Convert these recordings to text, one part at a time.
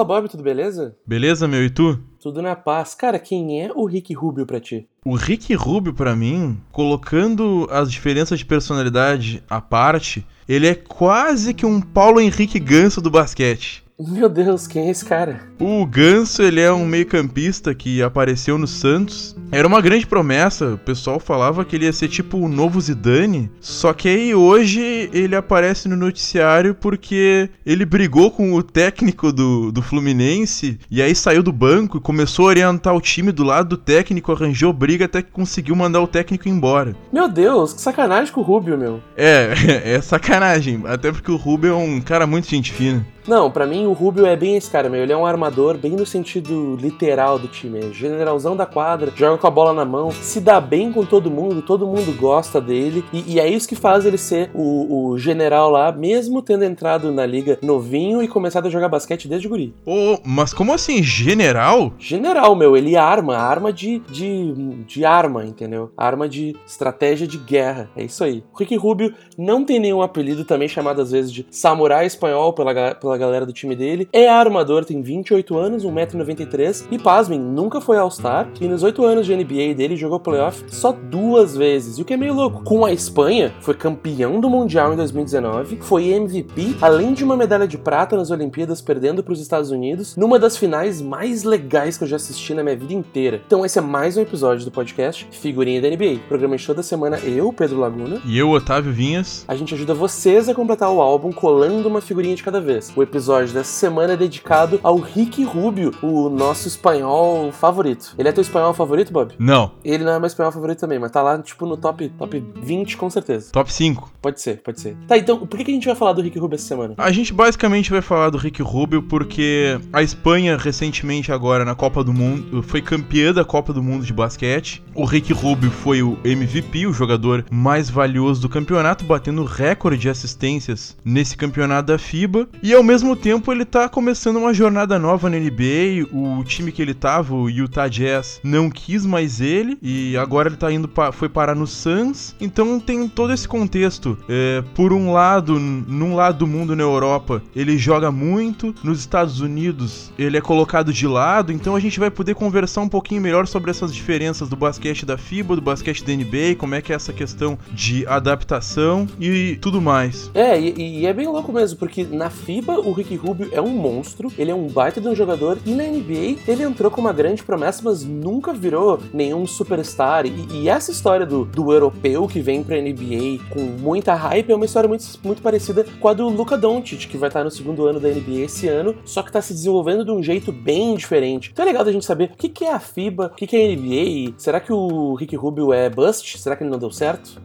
Fala, Bob, tudo beleza? Beleza, meu, e tu? Tudo na paz. Cara, quem é o Rick Rubio pra ti? O Rick Rubio, pra mim, colocando as diferenças de personalidade à parte, ele é quase que um Paulo Henrique Ganso do basquete. Meu Deus, quem é esse cara? O Ganso, ele é um meio-campista que apareceu no Santos. Era uma grande promessa, o pessoal falava que ele ia ser tipo o novo Zidane. Só que aí hoje ele aparece no noticiário porque ele brigou com o técnico do, do Fluminense e aí saiu do banco e começou a orientar o time do lado do técnico, arranjou briga até que conseguiu mandar o técnico embora. Meu Deus, que sacanagem com o Rubio, meu. É, é sacanagem, até porque o Rubio é um cara muito gente fina. Não, para mim o Rubio é bem esse cara, meu. Ele é um armador bem no sentido literal do time. É generalzão da quadra, joga com a bola na mão, se dá bem com todo mundo, todo mundo gosta dele. E, e é isso que faz ele ser o, o, general lá, mesmo tendo entrado na liga novinho e começado a jogar basquete desde guri. Oh, mas como assim, general? General, meu. Ele arma, arma de, de, de arma, entendeu? Arma de estratégia de guerra. É isso aí. O Ricky Rubio não tem nenhum apelido também chamado às vezes de samurai espanhol pela, pela pela galera do time dele. É armador, tem 28 anos, 1,93m e, pasmem, nunca foi All-Star. E nos 8 anos de NBA dele, jogou playoff só duas vezes. E o que é meio louco, com a Espanha, foi campeão do Mundial em 2019, foi MVP, além de uma medalha de prata nas Olimpíadas, perdendo para os Estados Unidos, numa das finais mais legais que eu já assisti na minha vida inteira. Então esse é mais um episódio do podcast Figurinha da NBA. Programa de toda semana eu, Pedro Laguna. E eu, Otávio Vinhas. A gente ajuda vocês a completar o álbum colando uma figurinha de cada vez. O episódio dessa semana é dedicado ao Ricky Rubio, o nosso espanhol favorito. Ele é teu espanhol favorito, Bob? Não. Ele não é meu espanhol favorito também, mas tá lá, tipo, no top, top 20 com certeza. Top 5. Pode ser, pode ser. Tá, então, por que, que a gente vai falar do Ricky Rubio essa semana? A gente basicamente vai falar do Ricky Rubio porque a Espanha, recentemente agora na Copa do Mundo, foi campeã da Copa do Mundo de basquete. O Ricky Rubio foi o MVP, o jogador mais valioso do campeonato, batendo recorde de assistências nesse campeonato da FIBA. E ao mesmo tempo ele tá começando uma jornada nova na NBA. O time que ele tava, o Utah Jazz, não quis mais ele e agora ele tá indo pa foi parar no Suns. Então tem todo esse contexto. É, por um lado, num lado do mundo na Europa, ele joga muito. Nos Estados Unidos, ele é colocado de lado. Então a gente vai poder conversar um pouquinho melhor sobre essas diferenças do basquete da FIBA, do basquete da NBA, como é que é essa questão de adaptação e tudo mais. É, e, e é bem louco mesmo, porque na FIBA o Ricky Rubio é um monstro, ele é um baita de um jogador, e na NBA ele entrou com uma grande promessa, mas nunca virou nenhum superstar. E, e essa história do, do europeu que vem pra NBA com muita hype é uma história muito, muito parecida com a do Luka Doncic, que vai estar no segundo ano da NBA esse ano, só que tá se desenvolvendo de um jeito bem diferente. Então é legal da gente saber o que, que é a FIBA, o que, que é a NBA, será que o Ricky Rubio é bust? Será que ele não deu certo?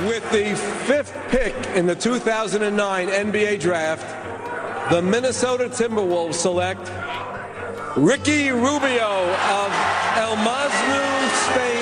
With the fifth pick in the 2009 NBA Draft, the Minnesota Timberwolves select Ricky Rubio of El Masnu, Spain.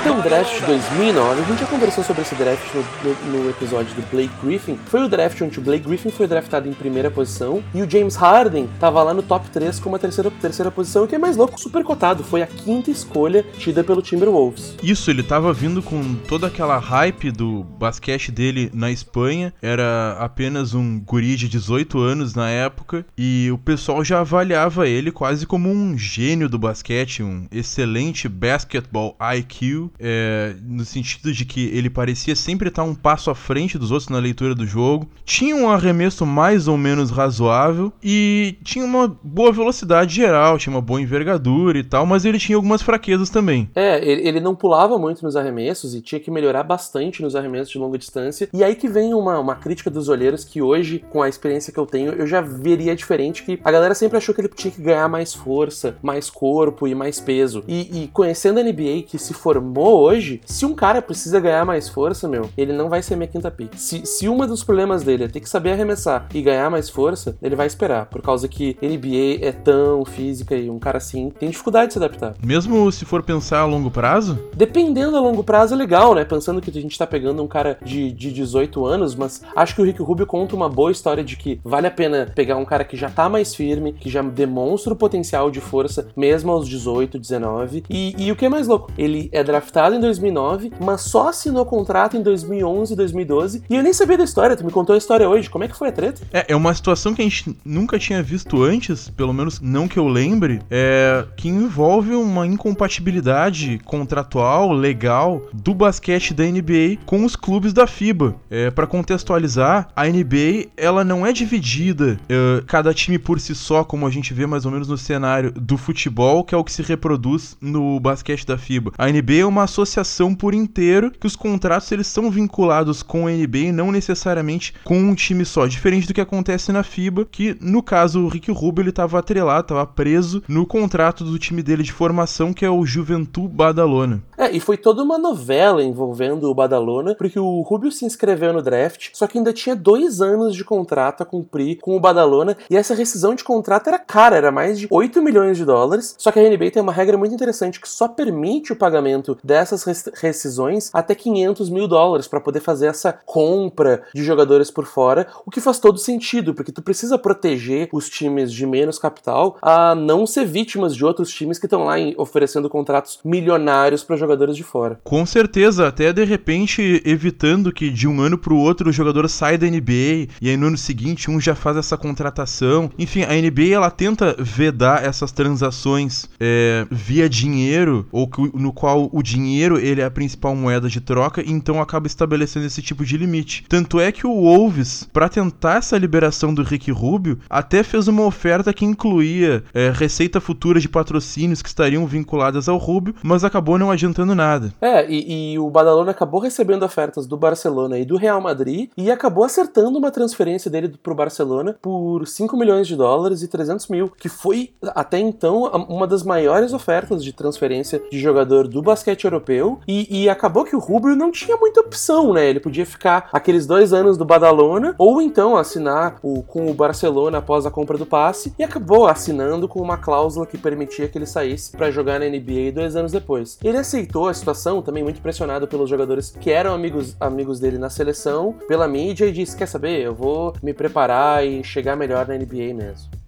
Então, o draft de 2009, a gente já conversou sobre esse draft no, no, no, episódio do Blake Griffin. Foi o draft onde o Blake Griffin foi draftado em primeira posição e o James Harden tava lá no top 3 com uma terceira, terceira posição, que é mais louco, super cotado. Foi a quinta escolha tida pelo Timberwolves. Isso, ele tava vindo com toda aquela hype do basquete dele na Espanha. Era apenas um guri de 18 anos na época e o pessoal já avaliava ele quase como um gênio do basquete, um excelente basketball IQ, é, no sentido de que ele parecia sempre estar um passo à frente dos outros na leitura do jogo, tinha um arremesso mais ou menos razoável e tinha uma boa velocidade geral, tinha uma boa envergadura e tal, mas ele tinha algumas fraquezas também. É, ele, não pulava muito nos arremessos e tinha que melhorar bastante nos arremessos de longa distância. E aí que vem uma, uma crítica dos olheiros que hoje, com a experiência que eu tenho, eu já veria diferente que a galera sempre achou que ele tinha que ganhar mais força, mais corpo e mais peso. E, e conhecendo a NBA que se formou hoje, se um cara precisa ganhar mais força, meu, ele não vai ser minha quinta pick. Se, se uma dos problemas dele é ter que saber arremessar e ganhar mais força, ele vai esperar, por causa que NBA é tão física e um cara assim tem dificuldade de se adaptar. Mesmo se for pensar a longo prazo? Dependendo a longo prazo é legal, né? Pensando que a gente tá pegando um cara de, de 18 anos, mas acho que o Rick Rubio conta uma boa história de que vale a pena pegar um cara que já tá mais firme, que já demonstra o potencial de força, mesmo aos 18, 19. E, e o que é mais louco? Ele é draftado draftado em 2009, mas só assinou contrato em 2011 e 2012. E eu nem sabia da história, tu me contou a história hoje. Como é que foi a treta? É, é uma situação que a gente nunca tinha visto antes, pelo menos não que eu lembre, é que envolve uma incompatibilidade contratual, legal, do basquete da NBA com os clubes da FIBA. É, para contextualizar, a NBA ela não é dividida é, cada time por si só, como a gente vê mais ou menos no cenário do futebol, que é o que se reproduz no basquete da FIBA. A NBA é uma associação por inteiro que os contratos eles são vinculados com a NBA e não necessariamente com um time só, diferente do que acontece na FIBA, que no caso o Rick Rubio ele estava atrelado, estava preso no contrato do time dele de formação que é o Juventud Badalona. É, e foi toda uma novela envolvendo o Badalona, porque o Rubio se inscreveu no draft, só que ainda tinha dois anos de contrato a cumprir com o Badalona, e essa rescisão de contrato era cara, era mais de 8 milhões de dólares, só que a NBA tem uma regra muito interessante que só permite o pagamento dessas rescisões até 500 mil dólares para poder fazer essa compra de jogadores por fora, o que faz todo sentido, porque tu precisa proteger os times de menos capital a não ser vítimas de outros times que estão lá oferecendo contratos milionários para jogadores de fora. Com certeza, até de repente evitando que de um ano para o outro o jogador sai da NBA e aí no ano seguinte um já faz essa contratação. Enfim, a NBA ela tenta vedar essas transações é, via dinheiro ou no qual o dinheiro ele é a principal moeda de troca, então acaba estabelecendo esse tipo de limite. Tanto é que o Wolves, para tentar essa liberação do Rick Rubio, até fez uma oferta que incluía é, receita futura de patrocínios que estariam vinculadas ao Rubio, mas acabou não adiantando nada. É, e, e o Badalona acabou recebendo ofertas do Barcelona e do Real Madrid e acabou acertando uma transferência dele pro Barcelona por 5 milhões de dólares e 300 mil, que foi até então uma das maiores ofertas de transferência de jogador do basquete europeu. E, e acabou que o Rubio não tinha muita opção, né? Ele podia ficar aqueles dois anos do Badalona ou então assinar o, com o Barcelona após a compra do passe e acabou assinando com uma cláusula que permitia que ele saísse para jogar na NBA dois anos depois. Ele aceitou a situação, também muito pressionado pelos jogadores que eram amigos, amigos dele na seleção, pela mídia, e disse: Quer saber, eu vou me preparar e chegar melhor na NBA mesmo.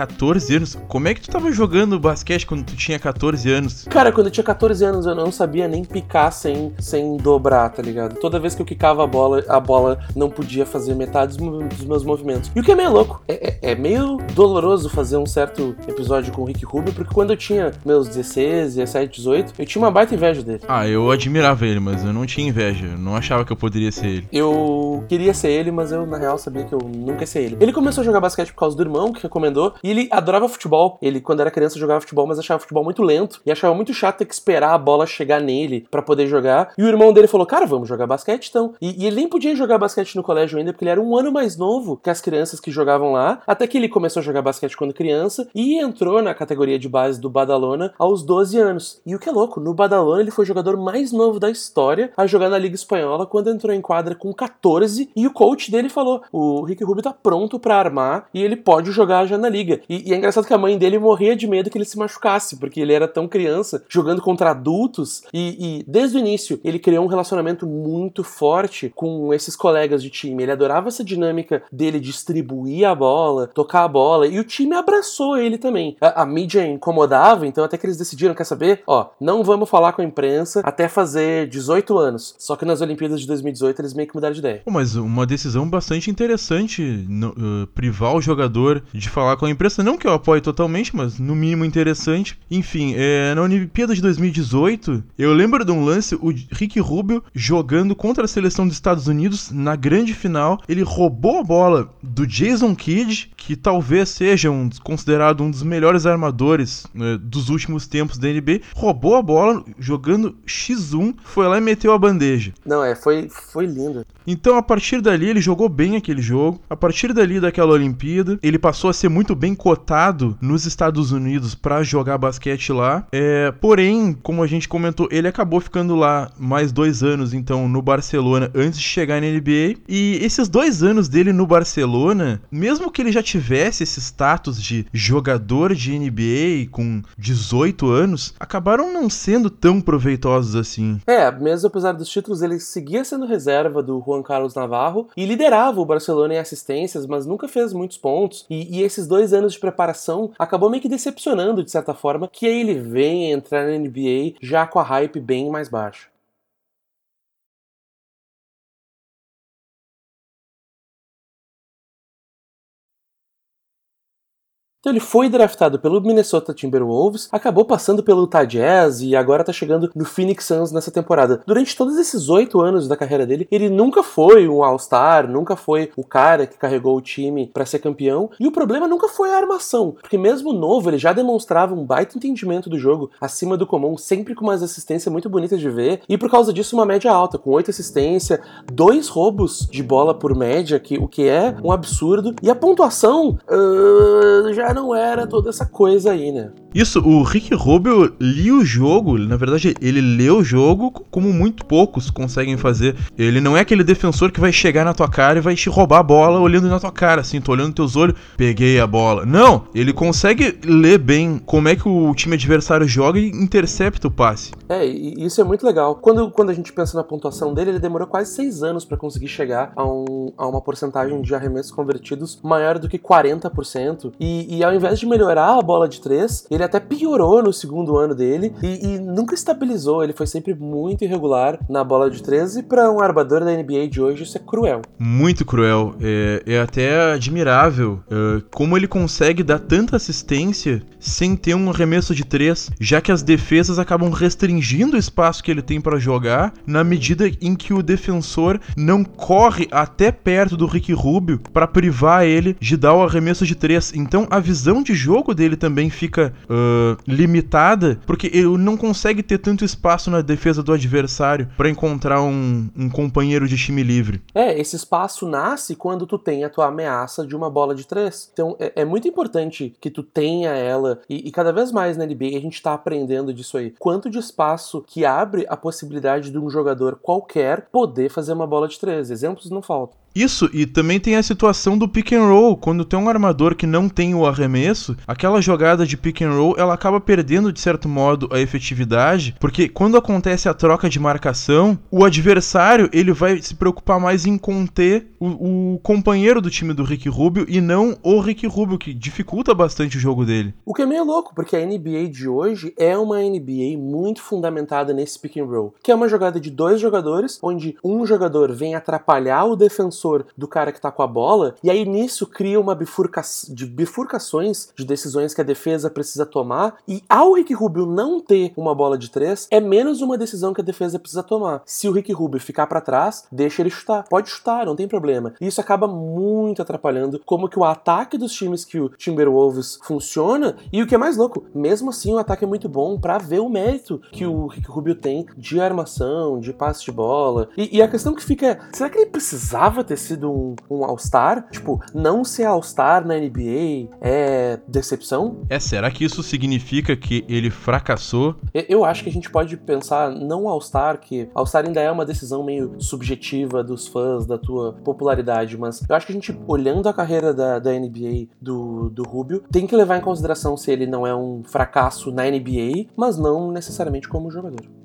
14 anos? Como é que tu tava jogando basquete quando tu tinha 14 anos? Cara, quando eu tinha 14 anos eu não sabia nem picar sem, sem dobrar, tá ligado? Toda vez que eu quicava a bola, a bola não podia fazer metade dos meus movimentos. E o que é meio louco, é, é, é meio doloroso fazer um certo episódio com o Rick Rubio, porque quando eu tinha meus 16, 17, 18, eu tinha uma baita inveja dele. Ah, eu admirava ele, mas eu não tinha inveja. Eu não achava que eu poderia ser ele. Eu queria ser ele, mas eu na real sabia que eu nunca ia ser ele. Ele começou a jogar basquete por causa do irmão, que recomendou, e ele adorava futebol. Ele, quando era criança, jogava futebol, mas achava futebol muito lento. E achava muito chato ter que esperar a bola chegar nele para poder jogar. E o irmão dele falou: Cara, vamos jogar basquete então. E, e, ele nem podia jogar basquete no colégio ainda, porque ele era um ano mais novo que as crianças que jogavam lá. Até que ele começou a jogar basquete quando criança e entrou na categoria de base do Badalona aos 12 anos. E o que é louco, no Badalona ele foi o jogador mais novo da história a jogar na Liga Espanhola quando entrou em quadra com 14. E o coach dele falou: O Rick Rubio tá pronto para armar e ele pode jogar já na liga. E, e, é engraçado que a mãe dele morria de medo que ele se machucasse, porque ele era tão criança, jogando contra adultos. E, e desde o início, ele criou um relacionamento muito forte com esses colegas de time. Ele adorava essa dinâmica dele distribuir a bola, tocar a bola, e o time abraçou ele também. A, a mídia incomodava, então até que eles decidiram, quer saber? Ó, não vamos falar com a imprensa até fazer 18 anos. Só que nas Olimpíadas de 2018 eles meio que mudaram de ideia. Mas uma decisão bastante interessante, no, uh, privar o jogador de falar com a imprensa, não que eu apoie totalmente, mas no mínimo interessante. Enfim, é, na Olimpíada de 2018, eu lembro de um lance, o Rick Rubio jogando contra a seleção dos Estados Unidos na grande final. Ele roubou a bola do Jason Kidd, que talvez seja um, considerado um dos melhores armadores né, dos últimos tempos da NBA. Roubou a bola jogando X1, foi lá e meteu a bandeja. Não, é, foi, foi lindo. Então, a partir dali, ele jogou bem aquele jogo. A partir dali daquela Olimpíada, ele passou a ser muito bem cotado nos Estados Unidos para jogar basquete lá. É, porém, como a gente comentou, ele acabou ficando lá mais dois anos, então, no Barcelona, antes de chegar na NBA. E esses dois anos dele no Barcelona, mesmo que ele já tivesse esse status de jogador de NBA com 18 anos, acabaram não sendo tão proveitosos assim. É, mesmo apesar dos títulos, ele seguia sendo reserva do Juan Carlos Navarro e liderava o Barcelona em assistências, mas nunca fez muitos pontos. E, e esses dois anos de preparação acabou meio que decepcionando, de certa forma, que aí ele vem entrar na NBA já com a hype bem mais baixa. Então ele foi draftado pelo Minnesota Timberwolves, acabou passando pelo Utah Jazz e agora tá chegando no Phoenix Suns nessa temporada. Durante todos esses oito anos da carreira dele, ele nunca foi um All-Star, nunca foi o cara que carregou o time para ser campeão. E o problema nunca foi a armação, porque mesmo novo ele já demonstrava um baita entendimento do jogo, acima do comum, sempre com umas assistências muito bonitas de ver. E por causa disso uma média alta, com oito assistências, dois roubos de bola por média, que o que é um absurdo. E a pontuação uh, já não era toda essa coisa aí, né? Isso, o Rick Rubio lia o jogo, na verdade, ele lê o jogo como muito poucos conseguem fazer. Ele não é aquele defensor que vai chegar na tua cara e vai te roubar a bola olhando na tua cara, assim, tô olhando nos teus olhos, peguei a bola. Não, ele consegue ler bem como é que o time adversário joga e intercepta o passe. É, e isso é muito legal. Quando, quando a gente pensa na pontuação dele, ele demorou quase seis anos para conseguir chegar a, um, a uma porcentagem de arremessos convertidos maior do que 40%. E, e ao invés de melhorar a bola de três, ele ele até piorou no segundo ano dele e, e nunca estabilizou. Ele foi sempre muito irregular na bola de 13 e para um armador da NBA de hoje isso é cruel. Muito cruel. É, é até admirável é, como ele consegue dar tanta assistência sem ter um arremesso de três, já que as defesas acabam restringindo o espaço que ele tem para jogar na medida em que o defensor não corre até perto do Rick Rubio para privar ele de dar o arremesso de três. Então a visão de jogo dele também fica uh, limitada, porque ele não consegue ter tanto espaço na defesa do adversário para encontrar um, um, companheiro de time livre. É, esse espaço nasce quando tu tem a tua ameaça de uma bola de três. Então é, é muito importante que tu tenha ela, e, e, cada vez mais na NBA a gente tá aprendendo disso aí. Quanto de espaço que abre a possibilidade de um jogador qualquer poder fazer uma bola de três. Exemplos não faltam. Isso, e também tem a situação do pick and roll. Quando tem um armador que não tem o arremesso, aquela jogada de pick and roll ela acaba perdendo de certo modo a efetividade, porque quando acontece a troca de marcação, o adversário ele vai se preocupar mais em conter o, o companheiro do time do Rick Rubio e não o Rick Rubio, que dificulta bastante o jogo dele. O que é meio louco, porque a NBA de hoje é uma NBA muito fundamentada nesse pick and roll, que é uma jogada de dois jogadores, onde um jogador vem atrapalhar o defensor defensor do cara que tá com a bola, e aí nisso cria uma bifurca de bifurcações de decisões que a defesa precisa tomar, e ao Rick Rubio não ter uma bola de três, é menos uma decisão que a defesa precisa tomar. Se o Rick Rubio ficar para trás, deixa ele chutar. Pode chutar, não tem problema. E isso acaba muito atrapalhando como que o ataque dos times que o Timberwolves funciona, e o que é mais louco, mesmo assim o ataque é muito bom para ver o mérito que o Rick Rubio tem de armação, de passe de bola. E, e a questão que fica é, será que ele precisava ter sido um, um All-Star. Tipo, não ser All-Star na NBA é decepção? É, será que isso significa que ele fracassou? Eu, acho que a gente pode pensar não All-Star, que All-Star ainda é uma decisão meio subjetiva dos fãs, da tua popularidade, mas eu acho que a gente, olhando a carreira da, da NBA do, do Rubio, tem que levar em consideração se ele não é um fracasso na NBA, mas não necessariamente como jogador.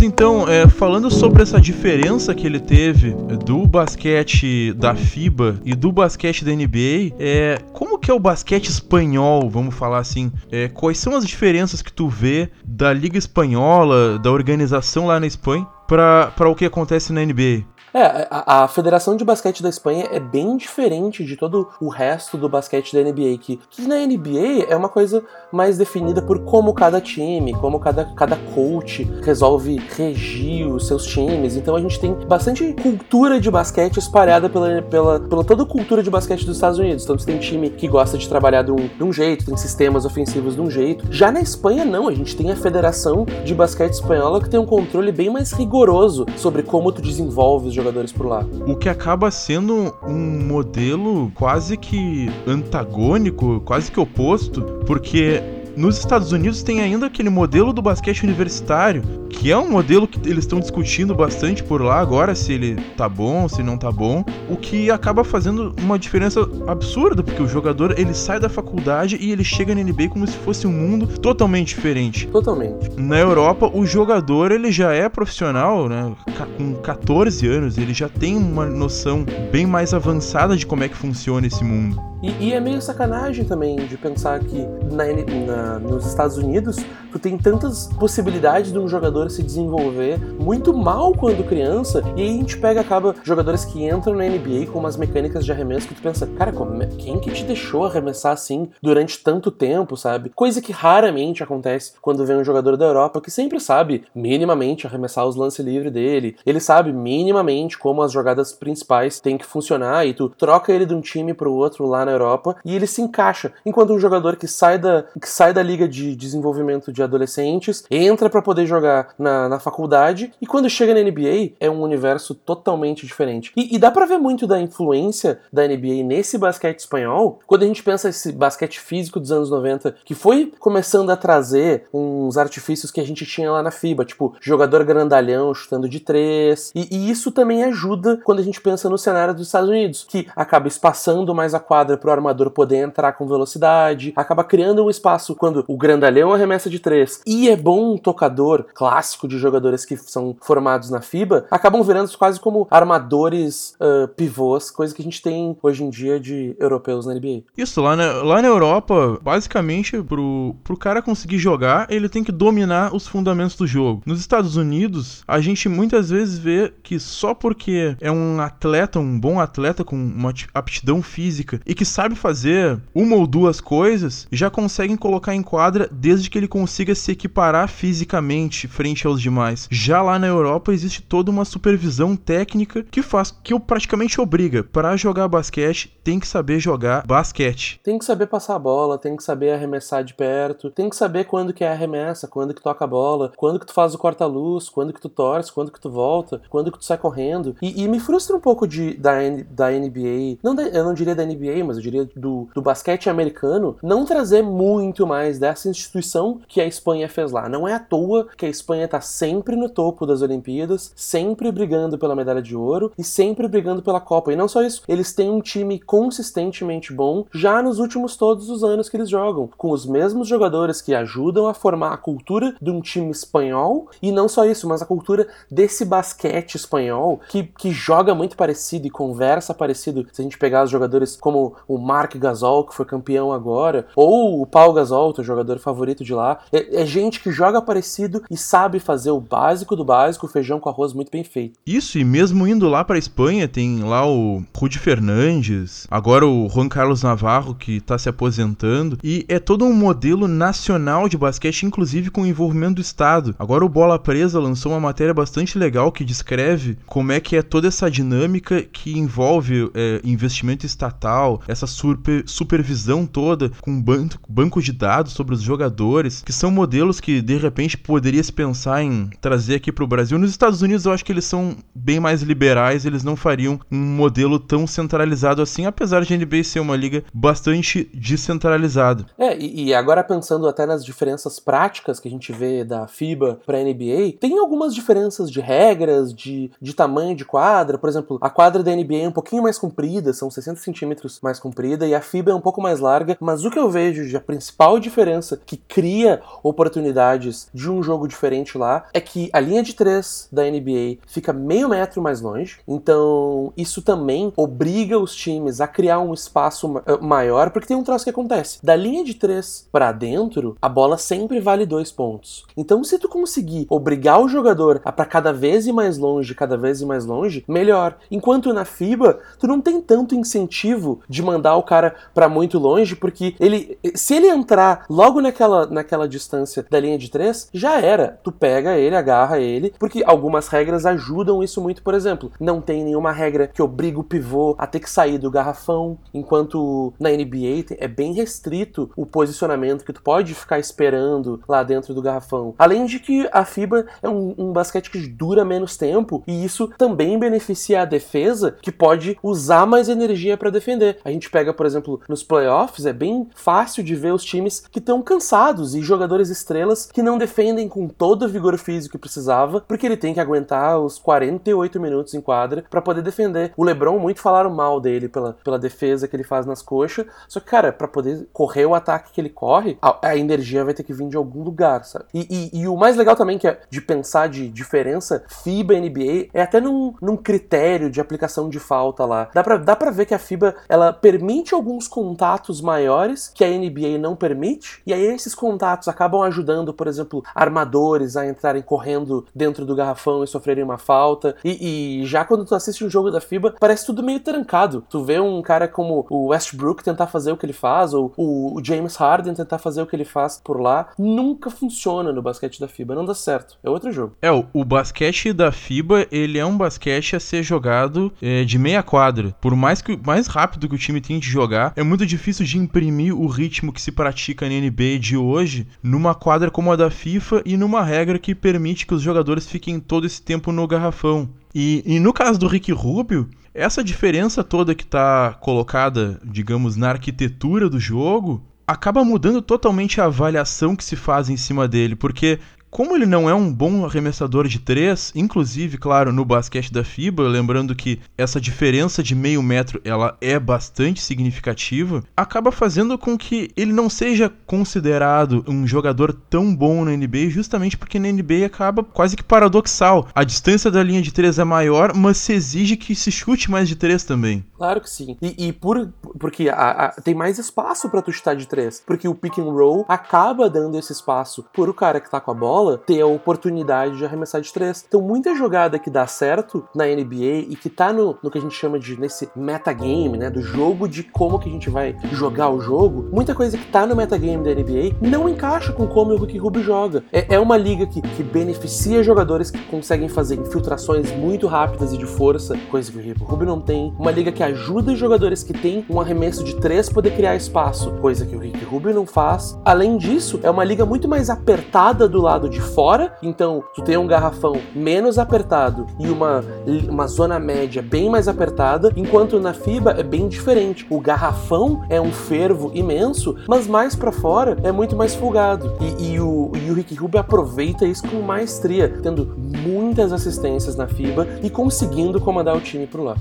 Mas então, é, falando sobre essa diferença que ele teve do basquete da FIBA e do basquete da NBA, é, como que é o basquete espanhol, vamos falar assim? É, quais são as diferenças que tu vê da Liga Espanhola, da organização lá na Espanha, para o que acontece na NBA? É, a, a, Federação de Basquete da Espanha é bem diferente de todo o resto do basquete da NBA, que, que na NBA é uma coisa mais definida por como cada time, como cada, cada coach resolve regir os seus times. Então a gente tem bastante cultura de basquete espalhada pela, pela, pela toda a cultura de basquete dos Estados Unidos. Então você tem time que gosta de trabalhar de um, de um jeito, tem sistemas ofensivos de um jeito. Já na Espanha, não, a gente tem a Federação de Basquete Espanhola que tem um controle bem mais rigoroso sobre como tu desenvolve os jogadores por lá. O que acaba sendo um modelo quase que antagônico, quase que oposto, porque nos Estados Unidos tem ainda aquele modelo do basquete universitário, que é um modelo que eles estão discutindo bastante por lá agora, se ele tá bom, se não tá bom, o que acaba fazendo uma diferença absurda, porque o jogador ele sai da faculdade e ele chega na NBA como se fosse um mundo totalmente diferente. Totalmente. Na Europa, o jogador ele já é profissional, né? Com 14 anos, ele já tem uma noção bem mais avançada de como é que funciona esse mundo. E, e, é meio sacanagem também de pensar que na, na, nos Estados Unidos tu tem tantas possibilidades de um jogador se desenvolver muito mal quando criança, e aí a gente pega, acaba, jogadores que entram na NBA com umas mecânicas de arremesso que tu pensa, cara, como, é, quem que te deixou arremessar assim durante tanto tempo, sabe? Coisa que raramente acontece quando vem um jogador da Europa que sempre sabe minimamente arremessar os lances livres dele, ele sabe minimamente como as jogadas principais têm que funcionar, e tu troca ele de um time pro outro lá na na Europa e ele se encaixa. Enquanto um jogador que sai da, que sai da liga de desenvolvimento de adolescentes entra para poder jogar na, na faculdade e quando chega na NBA é um universo totalmente diferente. E, e dá para ver muito da influência da NBA nesse basquete espanhol quando a gente pensa esse basquete físico dos anos 90 que foi começando a trazer uns artifícios que a gente tinha lá na FIBA, tipo jogador grandalhão chutando de três. E, e isso também ajuda quando a gente pensa no cenário dos Estados Unidos, que acaba espaçando mais a quadra para o armador poder entrar com velocidade, acaba criando um espaço quando o grandalhão arremessa de três e é bom um tocador clássico de jogadores que são formados na FIBA, acabam virando quase como armadores uh, pivôs, coisa que a gente tem hoje em dia de europeus na NBA. Isso, lá na, lá na Europa, basicamente, pro, pro cara conseguir jogar, ele tem que dominar os fundamentos do jogo. Nos Estados Unidos, a gente muitas vezes vê que só porque é um atleta, um bom atleta com uma aptidão física e que sabe fazer uma ou duas coisas, já conseguem colocar em quadra desde que ele consiga se equiparar fisicamente frente aos demais. Já lá na Europa existe toda uma supervisão técnica que faz que eu praticamente obriga para jogar basquete tem que saber jogar basquete. Tem que saber passar a bola, tem que saber arremessar de perto, tem que saber quando que é arremessa, quando que toca a bola, quando que tu faz o corta-luz, quando que tu torce, quando que tu volta, quando que tu sai correndo. E, e me frustra um pouco de da, da NBA, não da, eu não diria da NBA, mas eu diria do, do basquete americano, não trazer muito mais dessa instituição que a Espanha fez lá. Não é à toa que a Espanha tá sempre no topo das Olimpíadas, sempre brigando pela medalha de ouro e sempre brigando pela Copa. E não só isso, eles têm um time consistentemente bom já nos últimos todos os anos que eles jogam, com os mesmos jogadores que ajudam a formar a cultura de um time espanhol e não só isso, mas a cultura desse basquete espanhol que, que joga muito parecido e conversa parecido. Se a gente pegar os jogadores como o Mark Gasol, que foi campeão agora, ou o Paul Gasol, teu jogador favorito de lá. É, é, gente que joga parecido e sabe fazer o básico do básico, feijão com arroz muito bem feito. Isso, e mesmo indo lá para Espanha, tem lá o Rudy Fernandes, agora o Juan Carlos Navarro, que tá se aposentando, e é todo um modelo nacional de basquete, inclusive com o envolvimento do Estado. Agora o Bola Presa lançou uma matéria bastante legal que descreve como é que é toda essa dinâmica que envolve é, investimento estatal, essa super, supervisão toda com banco, banco de dados sobre os jogadores, que são modelos que de repente poderia se pensar em trazer aqui para o Brasil. Nos Estados Unidos eu acho que eles são bem mais liberais, eles não fariam um modelo tão centralizado assim, apesar de a NBA ser uma liga bastante descentralizada. É, e, e agora pensando até nas diferenças práticas que a gente vê da FIBA para a NBA, tem algumas diferenças de regras, de, de tamanho de quadra. Por exemplo, a quadra da NBA é um pouquinho mais comprida, são 60 centímetros mais comprida e a FIBA é um pouco mais larga, mas o que eu vejo de a principal diferença que cria oportunidades de um jogo diferente lá é que a linha de três da NBA fica meio metro mais longe, então isso também obriga os times a criar um espaço eh, maior, porque tem um troço que acontece. Da linha de três para dentro, a bola sempre vale dois pontos. Então, se tu conseguir obrigar o jogador a para cada vez ir mais longe, cada vez ir mais longe, melhor. Enquanto na FIBA, tu não tem tanto incentivo de mandar o cara para muito longe, porque ele, se ele entrar logo naquela, naquela distância da linha de três, já era. Tu pega ele, agarra ele, porque algumas regras ajudam isso muito, por exemplo. Não tem nenhuma regra que obriga o pivô a ter que sair do garrafão, enquanto na NBA é bem restrito o posicionamento que tu pode ficar esperando lá dentro do garrafão. Além de que a FIBA é um, um basquete que dura menos tempo e isso também beneficia a defesa que pode usar mais energia para defender. A gente pega, por exemplo, nos playoffs, é bem fácil de ver os times que estão cansados e jogadores estrelas que não defendem com todo o vigor físico que precisava, porque ele tem que aguentar os 48 minutos em quadra para poder defender. O LeBron muito falaram mal dele pela, pela defesa que ele faz nas coxas, só que cara, para poder correr o ataque que ele corre, a, a, energia vai ter que vir de algum lugar, sabe? E, e, e o mais legal também que é de pensar de diferença FIBA NBA é até num, num critério de aplicação de falta lá. Dá pra, dá pra ver que a FIBA ela permite alguns contatos maiores que a NBA não permite, e aí esses contatos acabam ajudando, por exemplo, armadores a entrarem correndo dentro do garrafão e sofrerem uma falta. E, e já quando tu assiste um jogo da FIBA, parece tudo meio trancado. Tu vê um cara como o Westbrook tentar fazer o que ele faz, ou o James Harden tentar fazer o que ele faz por lá, nunca funciona no basquete da FIBA, não dá certo. É outro jogo. É, o, basquete da FIBA, ele é um basquete a ser jogado é, de meia quadra. Por mais que mais rápido que o time tem de jogar, é muito difícil de imprimir o ritmo que se pratica na NBA de hoje numa quadra como a da FIFA e numa regra que permite que os jogadores fiquem todo esse tempo no garrafão. E, e no caso do Rick Rubio, essa diferença toda que está colocada, digamos, na arquitetura do jogo, acaba mudando totalmente a avaliação que se faz em cima dele, porque como ele não é um bom arremessador de três, inclusive, claro, no basquete da FIBA, lembrando que essa diferença de meio metro ela é bastante significativa, acaba fazendo com que ele não seja considerado um jogador tão bom na NBA, justamente porque na NBA acaba quase que paradoxal. A distância da linha de três é maior, mas se exige que se chute mais de três também. Claro que sim. E, e por porque a, a, tem mais espaço para tu chutar de três, porque o pick and roll acaba dando esse espaço por o cara que tá com a bola bola ter a oportunidade de arremessar de três. Então, muita jogada que dá certo na NBA e que tá no, no que a gente chama de nesse metagame, né? Do jogo de como que a gente vai jogar o jogo, muita coisa que tá no metagame da NBA não encaixa com como o Ricky Rubio joga. É, é uma liga que, que beneficia jogadores que conseguem fazer infiltrações muito rápidas e de força, coisa que o Ricky Rubio não tem. Uma liga que ajuda jogadores que têm um arremesso de três poder criar espaço, coisa que o Ricky Rubio não faz. Além disso, é uma liga muito mais apertada do lado de fora, então tu tem um garrafão menos apertado e uma, uma zona média bem mais apertada, enquanto na FIBA é bem diferente. O garrafão é um fervo imenso, mas mais para fora é muito mais folgado. E, e, o, e o Ricky Rubio aproveita isso com maestria, tendo muitas assistências na FIBA e conseguindo comandar o time pro lado.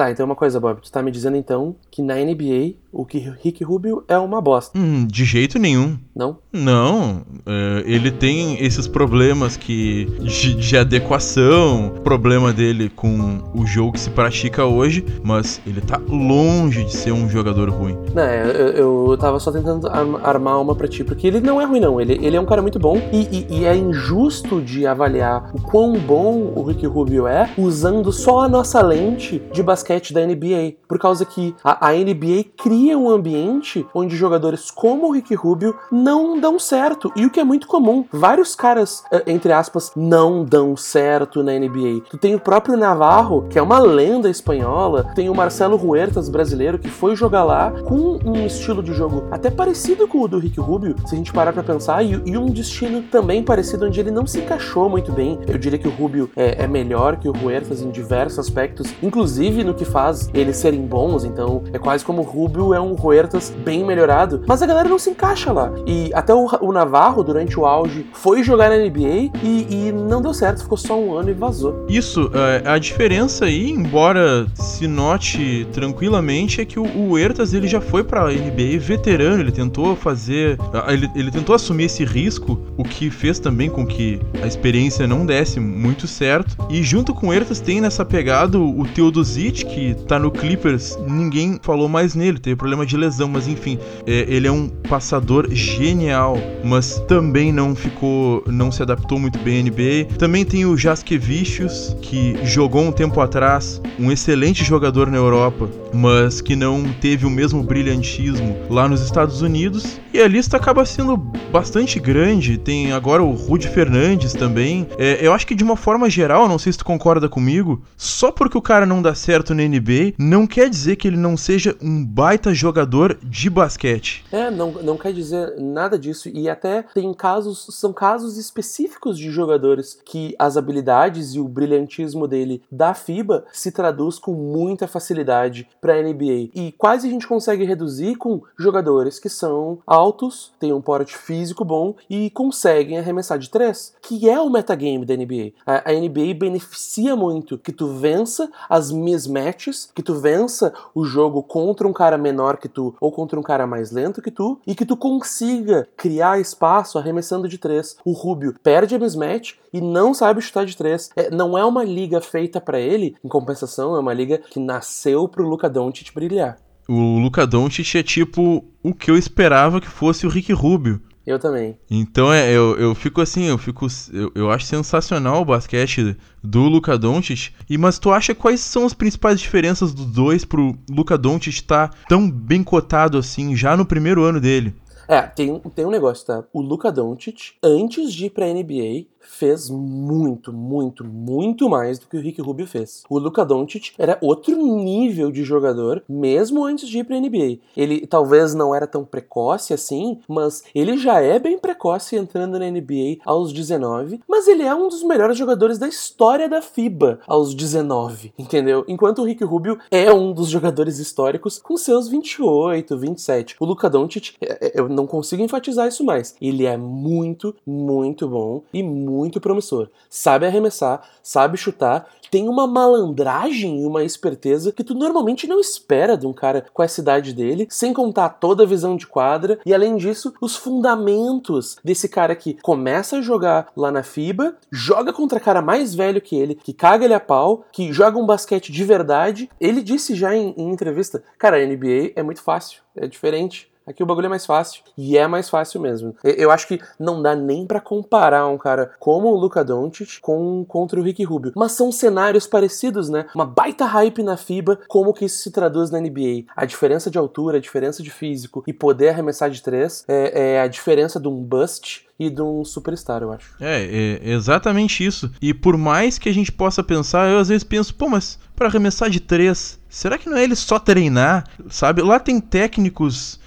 Tá, então uma coisa, Bob. Tu tá me dizendo então que na NBA o que Rick Rubio é uma bosta. Hum, de jeito nenhum. Não? Não. É, ele tem esses problemas que de, de, adequação, problema dele com o jogo que se pratica hoje, mas ele tá longe de ser um jogador ruim. Não, é, eu, eu tava só tentando armar uma pra ti, porque ele não é ruim, não. Ele, ele é um cara muito bom e, e, e é injusto de avaliar o quão bom o Rick Rubio é usando só a nossa lente de basquete da NBA. Por causa que a, a NBA cria cria um ambiente onde jogadores como o Ricky Rubio não dão certo. E o que é muito comum, vários caras, eh, entre aspas, não dão certo na NBA. Tu tem o próprio Navarro, que é uma lenda espanhola, tem o Marcelo Huertas brasileiro, que foi jogar lá com um estilo de jogo até parecido com o do Ricky Rubio, se a gente parar pra pensar, e, e um destino também parecido, onde ele não se encaixou muito bem. Eu diria que o Rubio é, é melhor que o Huertas em diversos aspectos, inclusive no que faz eles serem bons, então é quase como o Rubio É um Huertas bem melhorado, mas a galera não se encaixa lá. E até o, o Navarro, durante o auge, foi jogar na NBA e, e, não deu certo, ficou só um ano e vazou. Isso, é, a diferença aí, embora se note tranquilamente, é que o, o Huertas ele já foi pra NBA veterano, ele tentou fazer. Ele, ele tentou assumir esse risco, o que fez também com que a experiência não desse muito certo. E junto com o Huertas tem nessa pegada o Teodosic, que tá no Clippers, ninguém falou mais nele, teve problema de lesão, mas enfim, é, ele é um passador genial, mas também não ficou, não se adaptou muito bem à NBA. Também tem o Jaskevicius, que jogou um tempo atrás, um excelente jogador na Europa, mas que não teve o mesmo brilhantismo lá nos Estados Unidos. E a lista acaba sendo bastante grande. Tem agora o Rudy Fernandes também. É, eu acho que de uma forma geral, não sei se tu concorda comigo, só porque o cara não dá certo na NBA, não quer dizer que ele não seja um baita jogador de basquete. É, não, não quer dizer nada disso. E até tem casos, são casos específicos de jogadores que as habilidades e o brilhantismo dele da FIBA se traduz com muita facilidade para NBA. E quase a gente consegue reduzir com jogadores que são altos, têm um porte físico bom e conseguem arremessar de três, que é o metagame da NBA. A, a NBA beneficia muito que tu vença as mismatches, que tu vença o jogo contra um cara menor que tu ou contra um cara mais lento que tu e que tu consiga criar espaço arremessando de três. O Rubio perde a mismatch e não sabe chutar de três. É, não é uma liga feita para ele, em compensação, é uma liga que nasceu pro Luca Doncic brilhar. O Luca Doncic é tipo o que eu esperava que fosse o Rick Rubio. Eu também. Então é, eu, eu fico assim, eu fico. Eu, eu acho sensacional o basquete do Luka Doncic. E mas tu acha quais são as principais diferenças dos dois pro Luka Doncic estar tá tão bem cotado assim já no primeiro ano dele? É, tem, tem um negócio, tá? O Luka Doncic, antes de ir pra NBA, fez muito, muito, muito mais do que o Rick Rubio fez. O Luka Doncic era outro nível de jogador, mesmo antes de ir para NBA. Ele talvez não era tão precoce assim, mas ele já é bem precoce entrando na NBA aos 19, mas ele é um dos melhores jogadores da história da FIBA aos 19, entendeu? Enquanto o Rick Rubio é um dos jogadores históricos com seus 28, 27. O Luka Doncic, é, é, eu não consigo enfatizar isso mais. Ele é muito, muito bom e muito muito promissor. Sabe arremessar, sabe chutar, tem uma malandragem e uma esperteza que tu normalmente não espera de um cara com essa idade dele, sem contar toda a visão de quadra e além disso, os fundamentos desse cara que começa a jogar lá na FIBA, joga contra cara mais velho que ele, que caga ele a pau, que joga um basquete de verdade. Ele disse já em, em entrevista, cara, a NBA é muito fácil, é diferente. Aqui o bagulho é mais fácil. E é mais fácil mesmo. Eu acho que não dá nem para comparar um cara como o Luka Doncic com contra o Ricky Rubio. Mas são cenários parecidos, né? Uma baita hype na FIBA, como que isso se traduz na NBA. A diferença de altura, a diferença de físico e poder arremessar de três é, é a diferença de um bust e de um superstar, eu acho. É, é exatamente isso. E por mais que a gente possa pensar, eu às vezes penso, pô, mas para arremessar de três, será que não é ele só treinar? Sabe? Lá tem técnicos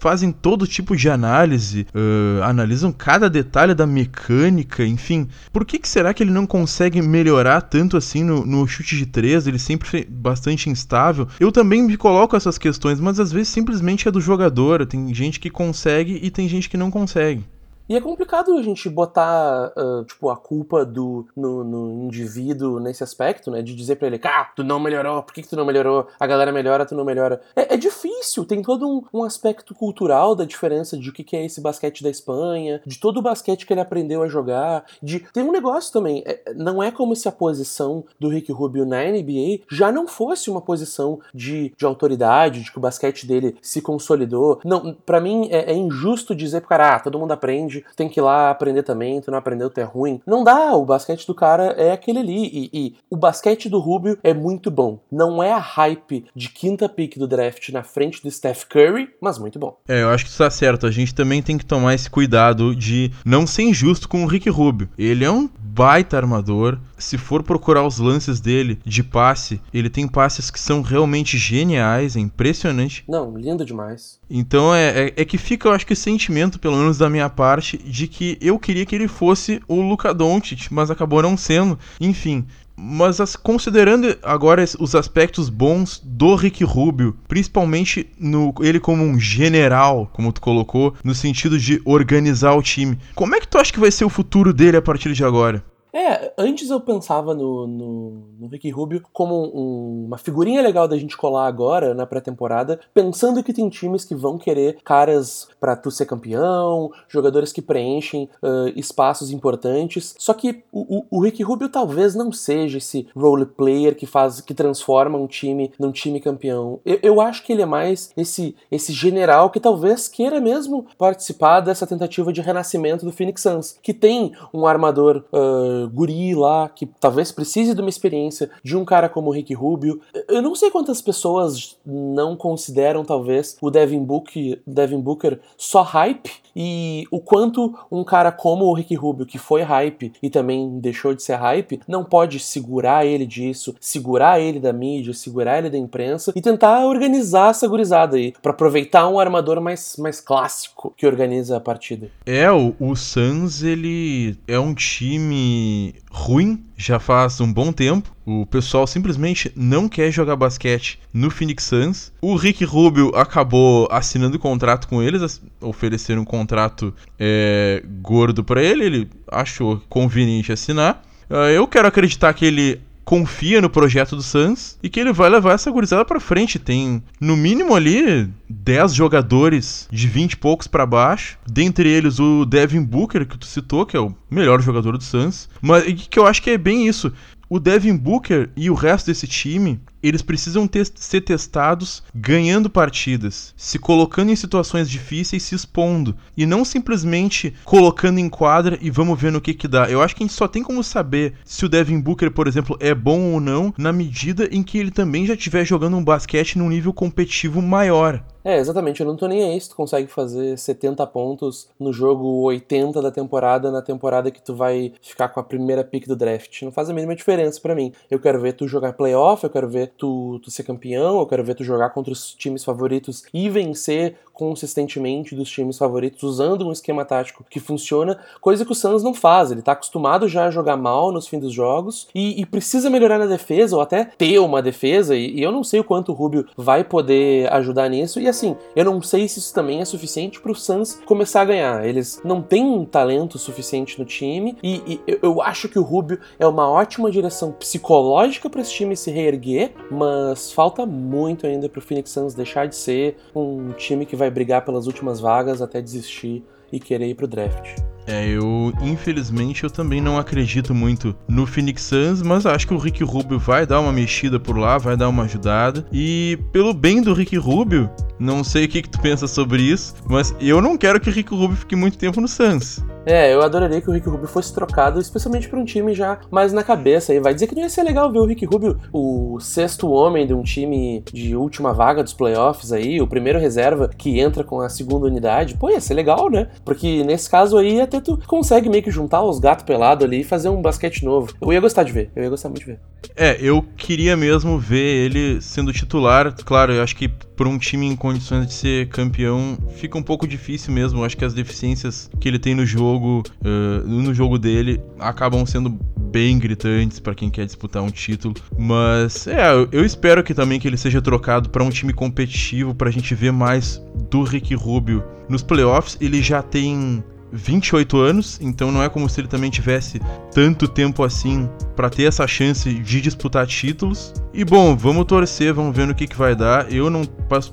fazem todo tipo de análise, uh, analisam cada detalhe da mecânica, enfim. Por que, que será que ele não consegue melhorar tanto assim no, no chute de três? Ele sempre foi bastante instável. Eu também me coloco essas questões, mas às vezes simplesmente é do jogador. Tem gente que consegue e tem gente que não consegue. E é complicado a gente botar, uh, tipo, a culpa do, no, no, indivíduo nesse aspecto, né? De dizer pra ele, cara, tu não melhorou, por que, que tu não melhorou? A galera melhora, tu não melhora. É, é difícil, tem todo um, um, aspecto cultural da diferença de o que, que é esse basquete da Espanha, de todo o basquete que ele aprendeu a jogar. De... Tem um negócio também, é, não é como se a posição do Rick Rubio na NBA já não fosse uma posição de, de autoridade, de que o basquete dele se consolidou. Não, para mim é, é injusto dizer pro cara, ah, todo mundo aprende tem que ir lá aprender também, tu não aprendeu, tu é ruim. Não dá, o basquete do cara é aquele ali. E, e o basquete do Rubio é muito bom. Não é a hype de quinta pick do draft na frente do Steph Curry, mas muito bom. É, eu acho que tu tá certo. A gente também tem que tomar esse cuidado de não ser injusto com o Rick Rubio. Ele é um baita armador. Se for procurar os lances dele de passe, ele tem passes que são realmente geniais, é impressionante. Não, lindo demais. Então é, é, é que fica, eu acho que, sentimento, pelo menos da minha parte, de que eu queria que ele fosse o Luka Doncic, mas acabou não sendo. Enfim, Mas as, considerando agora os aspectos bons do Rick Rubio, principalmente no ele como um general, como tu colocou, no sentido de organizar o time, como é que tu acha que vai ser o futuro dele a partir de agora? É, antes eu pensava no, no, no Ricky Rubio como um, uma figurinha legal da gente colar agora na pré-temporada, pensando que tem times que vão querer caras para tu ser campeão, jogadores que preenchem uh, espaços importantes. Só que o, o, o, Ricky Rubio talvez não seja esse role player que faz, que transforma um time num time campeão. Eu, eu acho que ele é mais esse, esse general que talvez queira mesmo participar dessa tentativa de renascimento do Phoenix Suns, que tem um armador uh, guri lá, que talvez precise de uma experiência de um cara como o Rick Rubio. Eu não sei quantas pessoas não consideram, talvez, o Devin Booker, Devin Booker só hype e o quanto um cara como o Rick Rubio, que foi hype e também deixou de ser hype, não pode segurar ele disso, segurar ele da mídia, segurar ele da imprensa e tentar organizar essa gurizada aí, para aproveitar um armador mais, mais clássico que organiza a partida. É, o, o Suns, ele é um time ruim já faz um bom tempo. O pessoal simplesmente não quer jogar basquete no Phoenix Suns. O Rick Rubio acabou assinando contrato com eles, ofereceram um contrato é, gordo para ele. Ele achou conveniente assinar. Uh, eu quero acreditar que ele confia no projeto do Suns e que ele vai levar essa gurizada para frente. Tem no mínimo ali 10 jogadores de 20 e poucos para baixo, dentre eles o Devin Booker que tu citou, que é o melhor jogador do Suns, mas que eu acho que é bem isso. O Devin Booker e o resto desse time, eles precisam ter, ser testados ganhando partidas, se colocando em situações difíceis, se expondo, e não simplesmente colocando em quadra e vamos ver no que que dá. Eu acho que a gente só tem como saber se o Devin Booker, por exemplo, é bom ou não, na medida em que ele também já estiver jogando um basquete num nível competitivo maior. É, exatamente, eu não tô nem aí se tu consegue fazer 70 pontos no jogo 80 da temporada, na temporada que tu vai ficar com a primeira pick do draft. Não faz a mínima diferença para mim. Eu quero ver tu jogar playoff, eu quero ver tu, tu ser campeão, eu quero ver tu jogar contra os times favoritos e vencer consistentemente dos times favoritos, usando um esquema tático que funciona, coisa que o Suns não faz. Ele tá acostumado já a jogar mal nos fins dos jogos e, e precisa melhorar na defesa, ou até ter uma defesa, e, e eu não sei o quanto o Rubio vai poder ajudar nisso. E assim, eu não sei se isso também é suficiente pro Suns começar a ganhar. Eles não têm um talento suficiente no time, e, e eu acho que o Rubio é uma ótima direção psicológica para esse time se reerguer, mas falta muito ainda pro Phoenix Suns deixar de ser um time que vai vai brigar pelas últimas vagas até desistir e querer ir pro draft. É, eu infelizmente eu também não acredito muito no Phoenix Suns, mas acho que o Rick Rubio vai dar uma mexida por lá, vai dar uma ajudada. E pelo bem do Rick Rubio, não sei o que, que tu pensa sobre isso, mas eu não quero que o Rick Rubio fique muito tempo no Suns. É, eu adoraria que o Rick Rubio fosse trocado, especialmente para um time já mais na cabeça. E vai dizer que não ia ser legal ver o Rick Rubio, o sexto homem de um time de última vaga dos playoffs aí, o primeiro reserva que entra com a segunda unidade. Pô, ia ser legal, né? Porque nesse caso aí até tu consegue meio que juntar os gatos pelados ali e fazer um basquete novo. Eu ia gostar de ver, eu ia gostar muito de ver. É, eu queria mesmo ver ele sendo titular. Claro, eu acho que para um time em condições de ser campeão fica um pouco difícil mesmo. Acho que as deficiências que ele tem no jogo, uh, no jogo dele, acabam sendo bem gritantes para quem quer disputar um título. Mas é, eu espero que também que ele seja trocado para um time competitivo para a gente ver mais do Rick Rubio nos playoffs. Ele já tem 28 anos, então não é como se ele também tivesse tanto tempo assim para ter essa chance de disputar títulos. E bom, vamos torcer, vamos ver no que, que vai dar. Eu não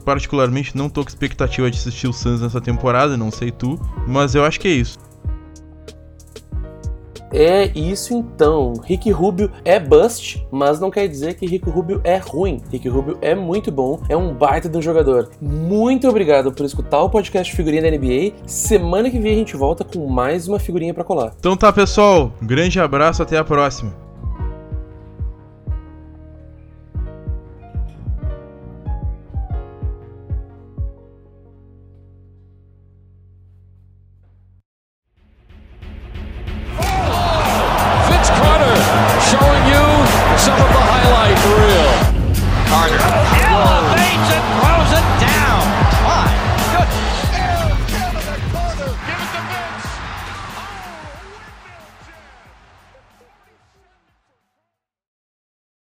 particularmente não tô com expectativa de assistir o Suns nessa temporada, não sei tu, mas eu acho que é isso. É isso então. Rick Rubio é bust, mas não quer dizer que Rick Rubio é ruim. Rick Rubio é muito bom, é um baita de um jogador. Muito obrigado por escutar o podcast Figurinha da NBA. Semana que vem a gente volta com mais uma figurinha para colar. Então tá, pessoal. Um grande abraço, até a próxima.